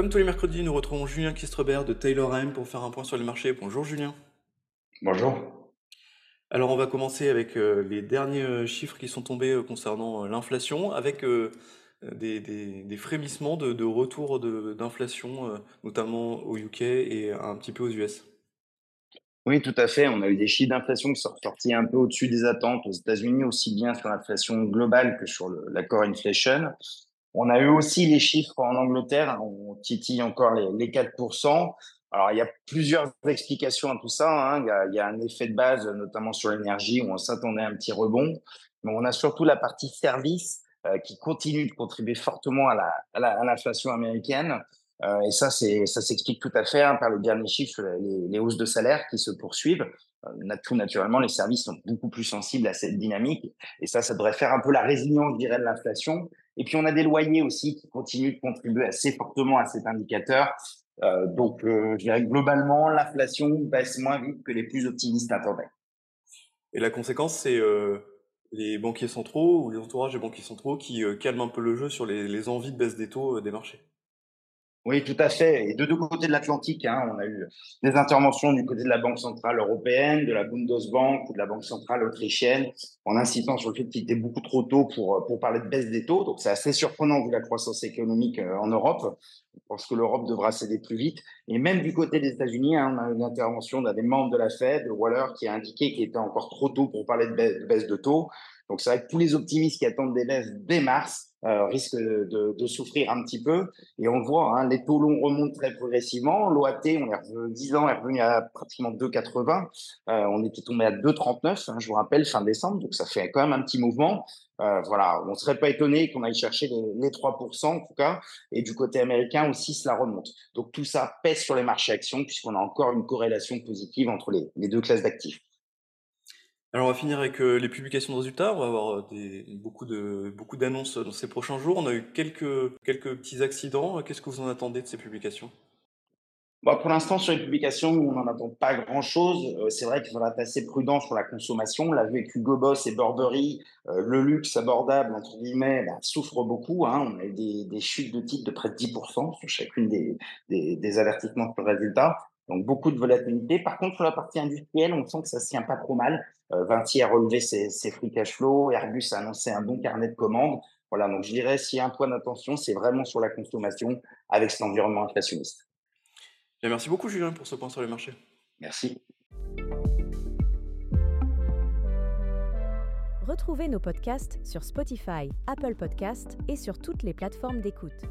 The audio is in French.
Comme tous les mercredis, nous retrouvons Julien Kistrebert de Taylor M pour faire un point sur les marchés. Bonjour Julien. Bonjour. Alors on va commencer avec euh, les derniers euh, chiffres qui sont tombés euh, concernant l'inflation, avec des, des- frémissements de, de retour de- d'inflation, notamment au UK et un petit peu aux US. Oui, tout à fait. On a eu des chiffres d'inflation qui sont sortis un peu au-dessus des attentes aux États-Unis, aussi bien sur l'inflation globale que sur le- la core inflation. On a eu aussi les chiffres en Angleterre. On titille encore les, les 4%. Alors, il y a plusieurs explications à tout ça. hein. Il, y a, un effet de base, notamment sur l'énergie, où on s'attendait à un petit rebond. Mais on a surtout la partie service euh, qui continue de contribuer fortement à la- à la- à l'inflation américaine. Euh, et ça, ça s'explique tout à fait hein, par le dernier chiffre les, les hausses de salaire qui se poursuivent. Euh, tout naturellement, les services sont beaucoup plus sensibles à cette dynamique. Et ça, ça devrait faire un peu la résilience, je dirais, de l'inflation. Et puis, on a des loyers aussi qui continuent de contribuer assez fortement à cet indicateur. Euh, donc, euh, je dirais globalement, l'inflation baisse moins vite que les plus optimistes attendaient. Et la conséquence, c'est euh, les banquiers centraux ou les entourages des banquiers centraux qui calment un peu le jeu sur les, envies de baisse des taux des marchés. Oui, tout à fait. Et de deux côtés de l'Atlantique, hein, on a eu des interventions du côté de la Banque centrale européenne, de la Bundesbank ou de la Banque centrale autrichienne, en incitant sur le fait qu'il était beaucoup trop tôt pour, pour parler de baisse des taux. Donc, c'est assez surprenant vu la croissance économique euh, en Europe. Je pense que l'Europe devra céder plus vite. Et même du côté des États-Unis, hein, on a eu une intervention d'un des membres de la Fed, Waller, qui a indiqué qu'il était encore trop tôt pour parler de, baisse de taux. Donc, c'est vrai que tous les optimistes qui attendent des baisses dès mars euh, risque de, de, souffrir un petit peu. Et on voit, hein, les taux longs remontent très progressivement. L'OAT, on est revenu, 10 ans, est revenu à pratiquement 2,80. Euh, on était tombé à 2,39, hein, je vous rappelle, fin décembre. Donc, ça fait quand même un petit mouvement. Euh, voilà, on ne serait pas étonné qu'on aille chercher les, les, 3% en tout cas. Et du côté américain aussi, cela remonte. Donc, tout ça pèse sur les marchés actions puisqu'on a encore une corrélation positive entre les, les deux classes d'actifs. Alors on va finir avec euh, les publications de résultats. On va avoir euh, beaucoup d'annonces dans ces prochains jours. On a eu quelques petits accidents. Qu'est-ce que vous en attendez de ces publications? Bon, pour l'instant, sur les publications, on n'en attend pas grand-chose. Euh, c'est vrai qu'il faudra être assez prudent sur la consommation. On l'a vu avec Hugo Boss et Burberry, euh, le luxe abordable, entre guillemets, bah, souffre beaucoup. Hein. On a eu des, chutes de titres de près de 10% sur chacune des avertissements sur le résultat. Donc, beaucoup de volatilité. Par contre, sur la partie industrielle, on sent que ça se tient pas trop mal. Euh, Vinci a relevé ses, ses free cash flow. Airbus a annoncé un bon carnet de commandes. Voilà, donc je dirais, s'il y a un point d'attention, c'est vraiment sur la consommation avec cet environnement inflationniste. Bien, merci beaucoup, Julien, pour ce point sur les marchés. Merci. Retrouvez nos podcasts sur Spotify, Apple Podcasts et sur toutes les plateformes d'écoute.